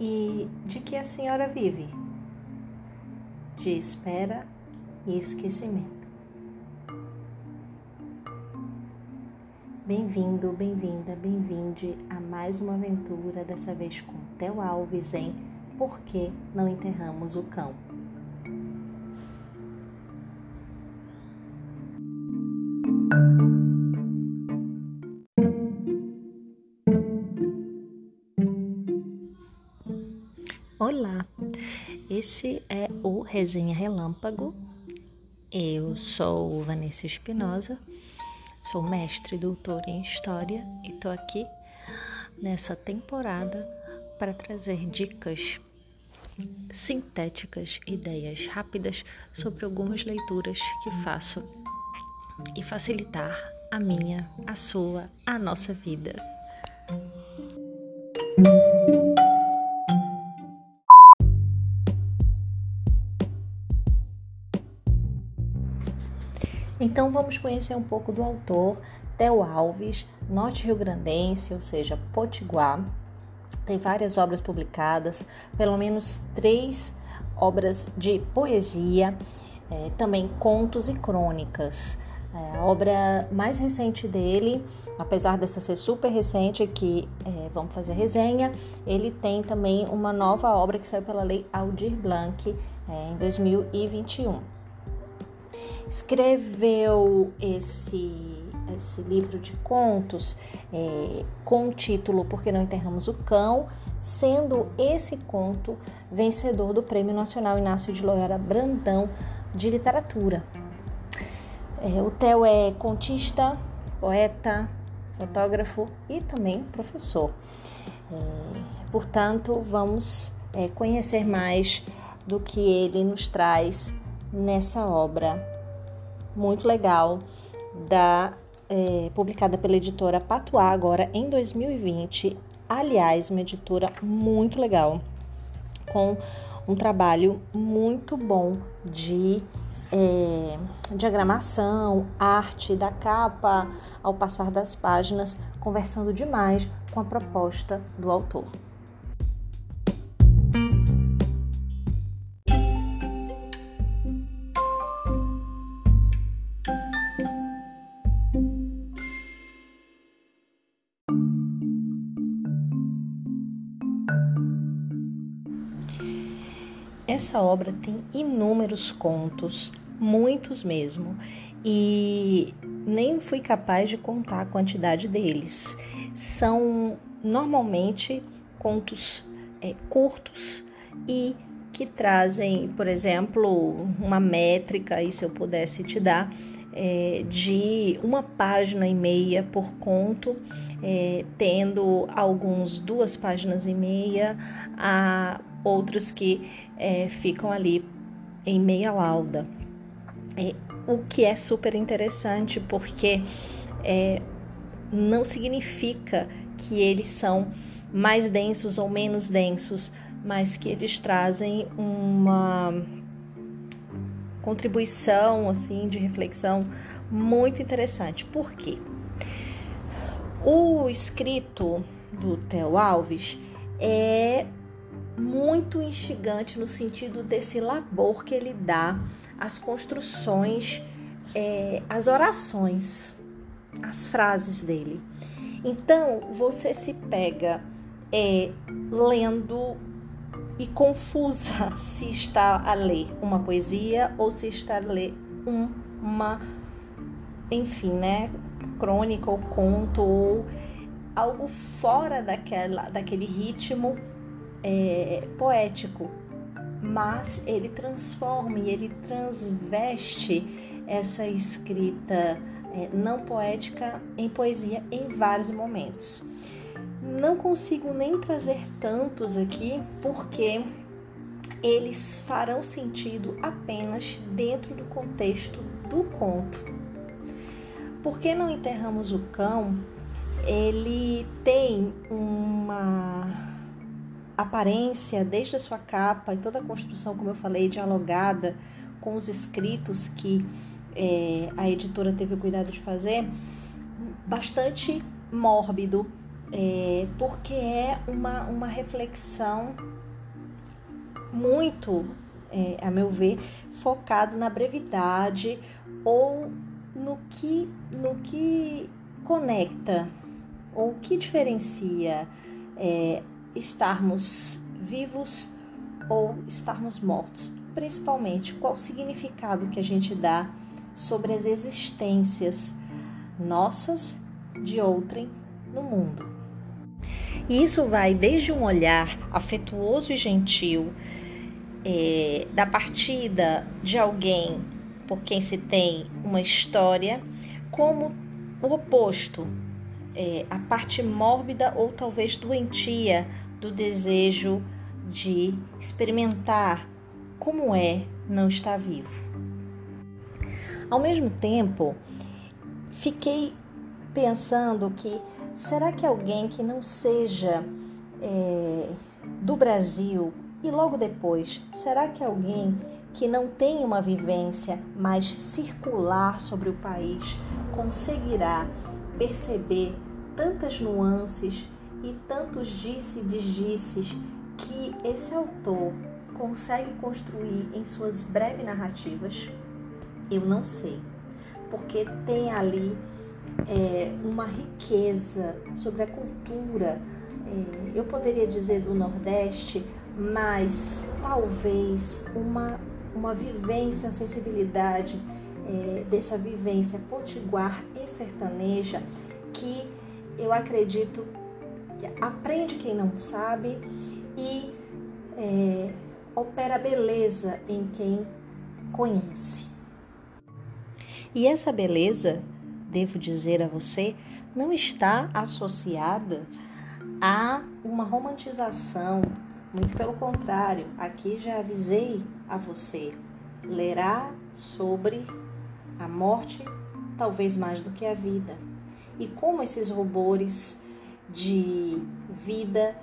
E de que a senhora vive? De espera e esquecimento. Bem-vindo, bem-vinda, bem-vinde a mais uma aventura, dessa vez com Theo Alves em Por que não enterramos o cão? Olá, esse é o Resenha Relâmpago. Eu sou Vanessa Espinosa, sou mestre e doutora em História e estou aqui nessa temporada para trazer dicas sintéticas, ideias rápidas sobre algumas leituras que faço e facilitar a minha, a sua, a nossa vida. Então vamos conhecer um pouco do autor Theo Alves, norte-rio-grandense, ou seja, potiguar. Tem várias obras publicadas, pelo menos três obras de poesia, é, também contos e crônicas. É, a obra mais recente dele, apesar dessa ser super recente, que é, vamos fazer resenha, ele tem também uma nova obra que saiu pela Lei Aldir Blanc é, em 2021 escreveu esse, esse livro de contos é, com o título Por que não enterramos o cão, sendo esse conto vencedor do Prêmio Nacional Inácio de Loyola Brandão de Literatura. É, o Theo é contista, poeta, fotógrafo e também professor. É, portanto, vamos é, conhecer mais do que ele nos traz nessa obra muito legal, da, é, publicada pela editora Patuá agora em 2020. Aliás, uma editora muito legal, com um trabalho muito bom de é, diagramação, arte da capa, ao passar das páginas, conversando demais com a proposta do autor. Essa obra tem inúmeros contos, muitos mesmo, e nem fui capaz de contar a quantidade deles. São normalmente contos é, curtos e que trazem, por exemplo, uma métrica, e se eu pudesse te dar, é, de uma página e meia por conto, é, tendo alguns duas páginas e meia a outros que é, ficam ali em meia lauda. É, o que é super interessante porque é, não significa que eles são mais densos ou menos densos, mas que eles trazem uma contribuição assim de reflexão muito interessante. Por quê? O escrito do Theo Alves é muito instigante no sentido desse labor que ele dá às construções, é, às orações, às frases dele. Então você se pega é, lendo e confusa se está a ler uma poesia ou se está a ler um, uma, enfim, né, crônica ou conto ou algo fora daquela, daquele ritmo é, poético, mas ele transforma e ele transveste essa escrita é, não poética em poesia em vários momentos. Não consigo nem trazer tantos aqui porque eles farão sentido apenas dentro do contexto do conto. Por que não enterramos o cão? Ele tem uma aparência, desde a sua capa e toda a construção, como eu falei, dialogada com os escritos que é, a editora teve o cuidado de fazer, bastante mórbido, é, porque é uma, uma reflexão muito, é, a meu ver, focado na brevidade ou no que, no que conecta ou que diferencia é, estarmos vivos ou estarmos mortos. Principalmente, qual o significado que a gente dá sobre as existências nossas de outrem no mundo. E isso vai desde um olhar afetuoso e gentil, é, da partida de alguém por quem se tem uma história, como o oposto, é, a parte mórbida ou talvez doentia do desejo de experimentar como é não estar vivo. Ao mesmo tempo, fiquei pensando que será que alguém que não seja é, do Brasil e logo depois, será que alguém que não tem uma vivência mais circular sobre o país conseguirá perceber tantas nuances e tantos disse-desdices que esse autor consegue construir em suas breves narrativas? Eu não sei, porque tem ali é, uma riqueza sobre a cultura, é, eu poderia dizer do Nordeste, mas talvez uma, uma vivência, uma sensibilidade é, dessa vivência potiguar e sertaneja que eu acredito aprende quem não sabe e é, opera beleza em quem conhece. E essa beleza, devo dizer a você, não está associada a uma romantização, muito pelo contrário, aqui já avisei a você, lerá sobre a morte, talvez mais do que a vida, e como esses rubores de vida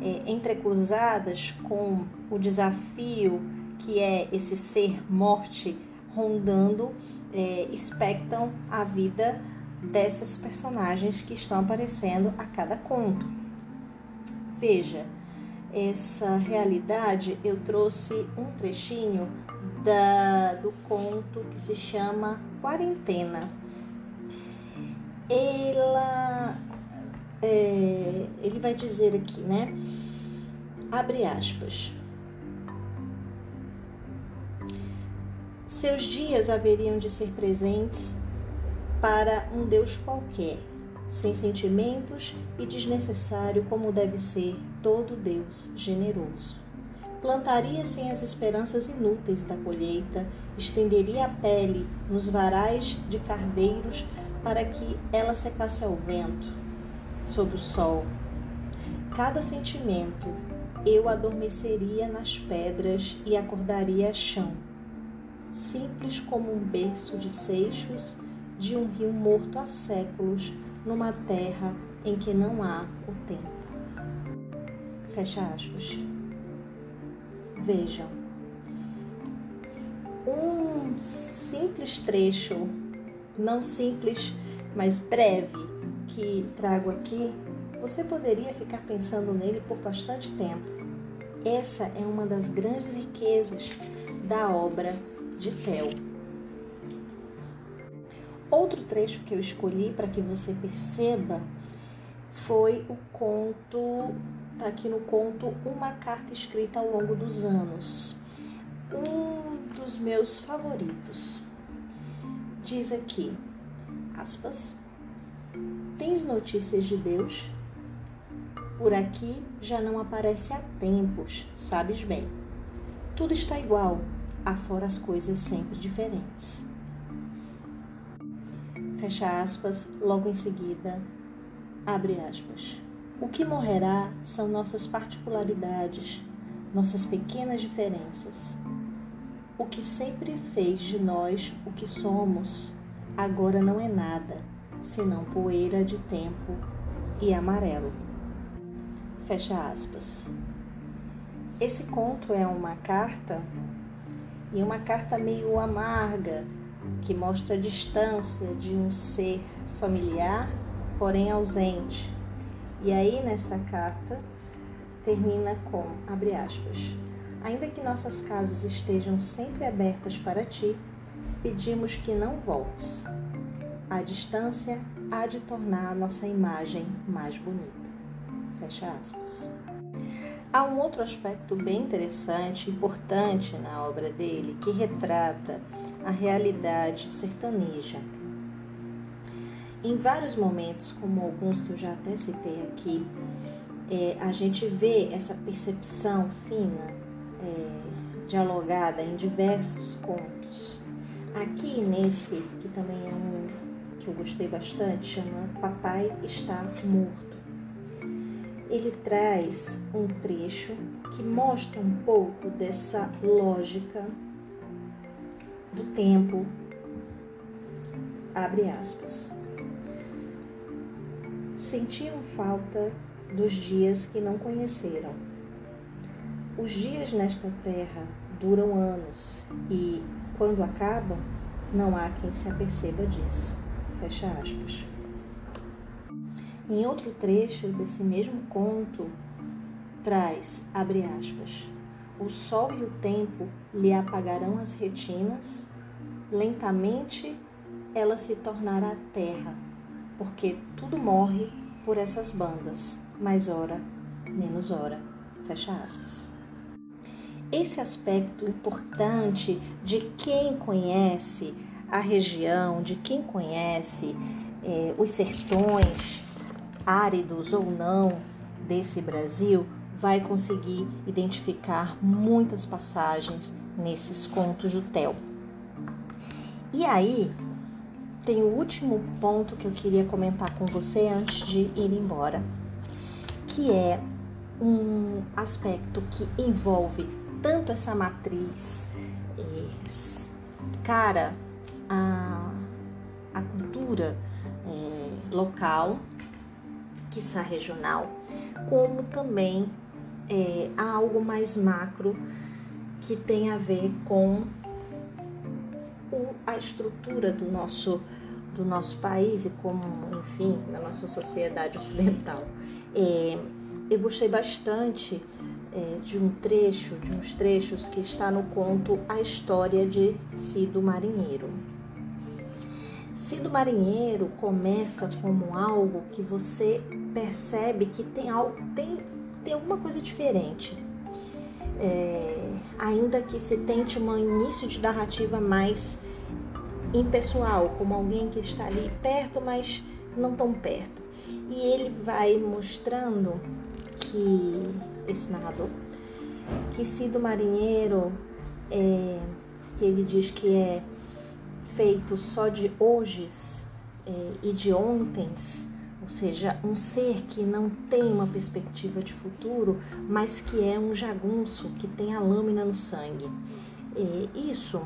é, entrecruzadas com o desafio que é esse ser morte rondando, é, expectam a vida dessas personagens que estão aparecendo a cada conto. Veja, essa realidade eu trouxe um trechinho da, do conto que se chama Quarentena. Ela, é, ele vai dizer aqui, né? Abre aspas. Seus dias haveriam de ser presentes para um Deus qualquer, sem sentimentos e desnecessário como deve ser todo Deus generoso. Plantaria sem as esperanças inúteis da colheita, estenderia a pele nos varais de cardeiros para que ela secasse ao vento, sob o sol. Cada sentimento eu adormeceria nas pedras e acordaria chão simples como um berço de seixos de um rio morto há séculos, numa terra em que não há o tempo. Fecha aspas. Vejam, um simples trecho, não simples, mas breve, que trago aqui, você poderia ficar pensando nele por bastante tempo. Essa é uma das grandes riquezas da obra de Theo. Outro trecho que eu escolhi para que você perceba foi o conto, tá aqui no conto Uma Carta Escrita ao Longo dos Anos. Um dos meus favoritos. Diz aqui, aspas, Tens notícias de Deus? Por aqui já não aparece há tempos, sabes bem. Tudo está igual, afora as coisas sempre diferentes. Fecha aspas, logo em seguida, abre aspas. O que morrerá são nossas particularidades, nossas pequenas diferenças. O que sempre fez de nós o que somos, agora não é nada, senão poeira de tempo e amarelo. Fecha aspas. Esse conto é uma carta e uma carta meio amarga que mostra a distância de um ser familiar, porém ausente. E aí nessa carta termina com, abre aspas, ainda que nossas casas estejam sempre abertas para ti, pedimos que não voltes. A distância há de tornar a nossa imagem mais bonita. Fecha aspas. Há um outro aspecto bem interessante, importante na obra dele, que retrata a realidade sertaneja. Em vários momentos, como alguns que eu já até citei aqui, é, a gente vê essa percepção fina, é, dialogada em diversos contos. Aqui nesse, que também é um que eu gostei bastante, chama Papai Está Morto ele traz um trecho que mostra um pouco dessa lógica do tempo. Abre aspas. Sentiam falta dos dias que não conheceram. Os dias nesta terra duram anos e, quando acabam, não há quem se aperceba disso. Fecha aspas. Em outro trecho desse mesmo conto, traz, abre aspas, o sol e o tempo lhe apagarão as retinas, lentamente ela se tornará terra, porque tudo morre por essas bandas, mais hora, menos hora. Fecha aspas. Esse aspecto importante de quem conhece a região, de quem conhece eh, os sertões, áridos ou não desse Brasil, vai conseguir identificar muitas passagens nesses contos do Theo. E aí, tem o último ponto que eu queria comentar com você antes de ir embora, que é um aspecto que envolve tanto essa matriz é, cara a, a cultura é, local quiçá regional, como também é, algo mais macro que tem a ver com o, a estrutura do nosso, do nosso país e como, enfim, na nossa sociedade ocidental. É, eu gostei bastante é, de um trecho, de uns trechos que está no conto A História de Cido Marinheiro. Cido Marinheiro começa como algo que você percebe que tem algo, tem, tem alguma coisa diferente. É, ainda que se tente um início de narrativa mais impessoal, como alguém que está ali perto, mas não tão perto. E ele vai mostrando que esse narrador, que Cido Marinheiro, é, que ele diz que é feito só de hojes é, e de ontens, ou seja, um ser que não tem uma perspectiva de futuro, mas que é um jagunço, que tem a lâmina no sangue. E isso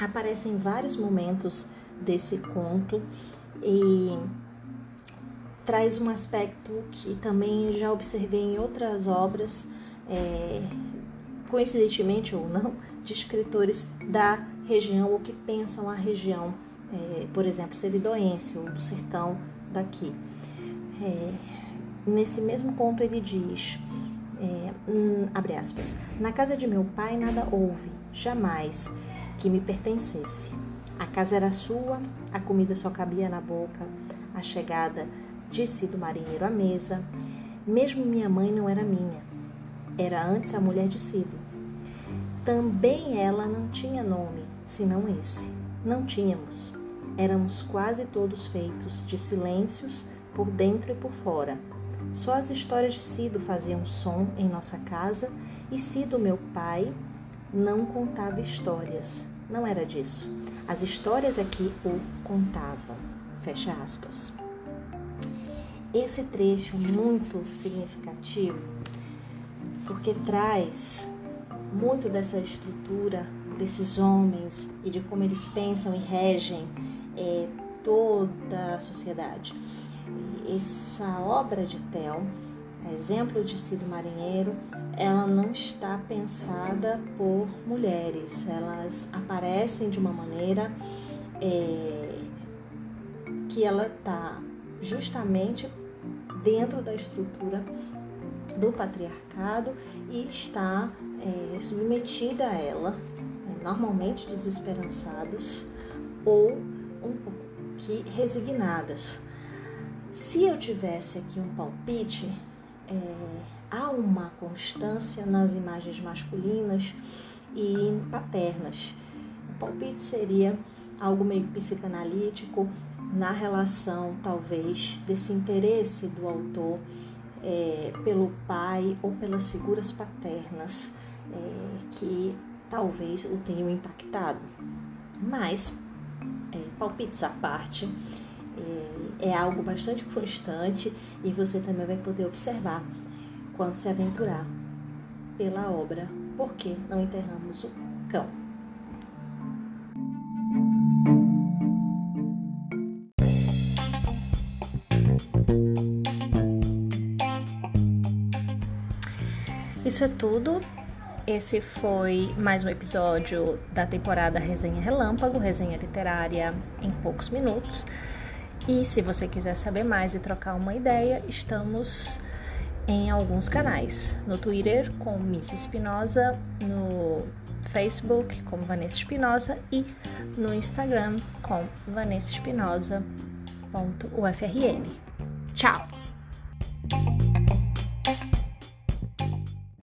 aparece em vários momentos desse conto e traz um aspecto que também já observei em outras obras, é, coincidentemente ou não, de escritores da região ou que pensam a região, é, por exemplo, Seridoense ou do sertão daqui. É, nesse mesmo ponto ele diz, é, hum, abre aspas, na casa de meu pai nada houve, jamais, que me pertencesse. A casa era sua, a comida só cabia na boca, a chegada disse do marinheiro à mesa. Mesmo minha mãe não era minha, era antes a mulher de Cido. Também ela não tinha nome, senão esse. Não tínhamos. Éramos quase todos feitos de silêncios por dentro e por fora. Só as histórias de Cido faziam som em nossa casa e Cido, meu pai, não contava histórias. Não era disso. As histórias é que o contavam. Fecha aspas. Esse trecho é muito significativo porque traz muito dessa estrutura desses homens e de como eles pensam e regem é, toda a sociedade. Essa obra de Tel exemplo de Cido Marinheiro, ela não está pensada por mulheres. Elas aparecem de uma maneira é, que ela está justamente dentro da estrutura do patriarcado e está é, submetida a ela, é, normalmente desesperançadas ou um pouco que resignadas. Se eu tivesse aqui um palpite, é, há uma constância nas imagens masculinas e paternas. O palpite seria algo meio psicanalítico na relação, talvez, desse interesse do autor é, pelo pai ou pelas figuras paternas é, que talvez o tenham impactado. Mas, é, palpites à parte, é, é algo bastante constante e você também vai poder observar quando se aventurar pela obra Por que não enterramos o cão? Isso é tudo. Esse foi mais um episódio da temporada Resenha Relâmpago, resenha literária em poucos minutos. E se você quiser saber mais e trocar uma ideia, estamos em alguns canais. No Twitter com Miss Espinosa, no Facebook com Vanessa Espinosa e no Instagram com Vanessa Espinosa.ufrn. Tchau!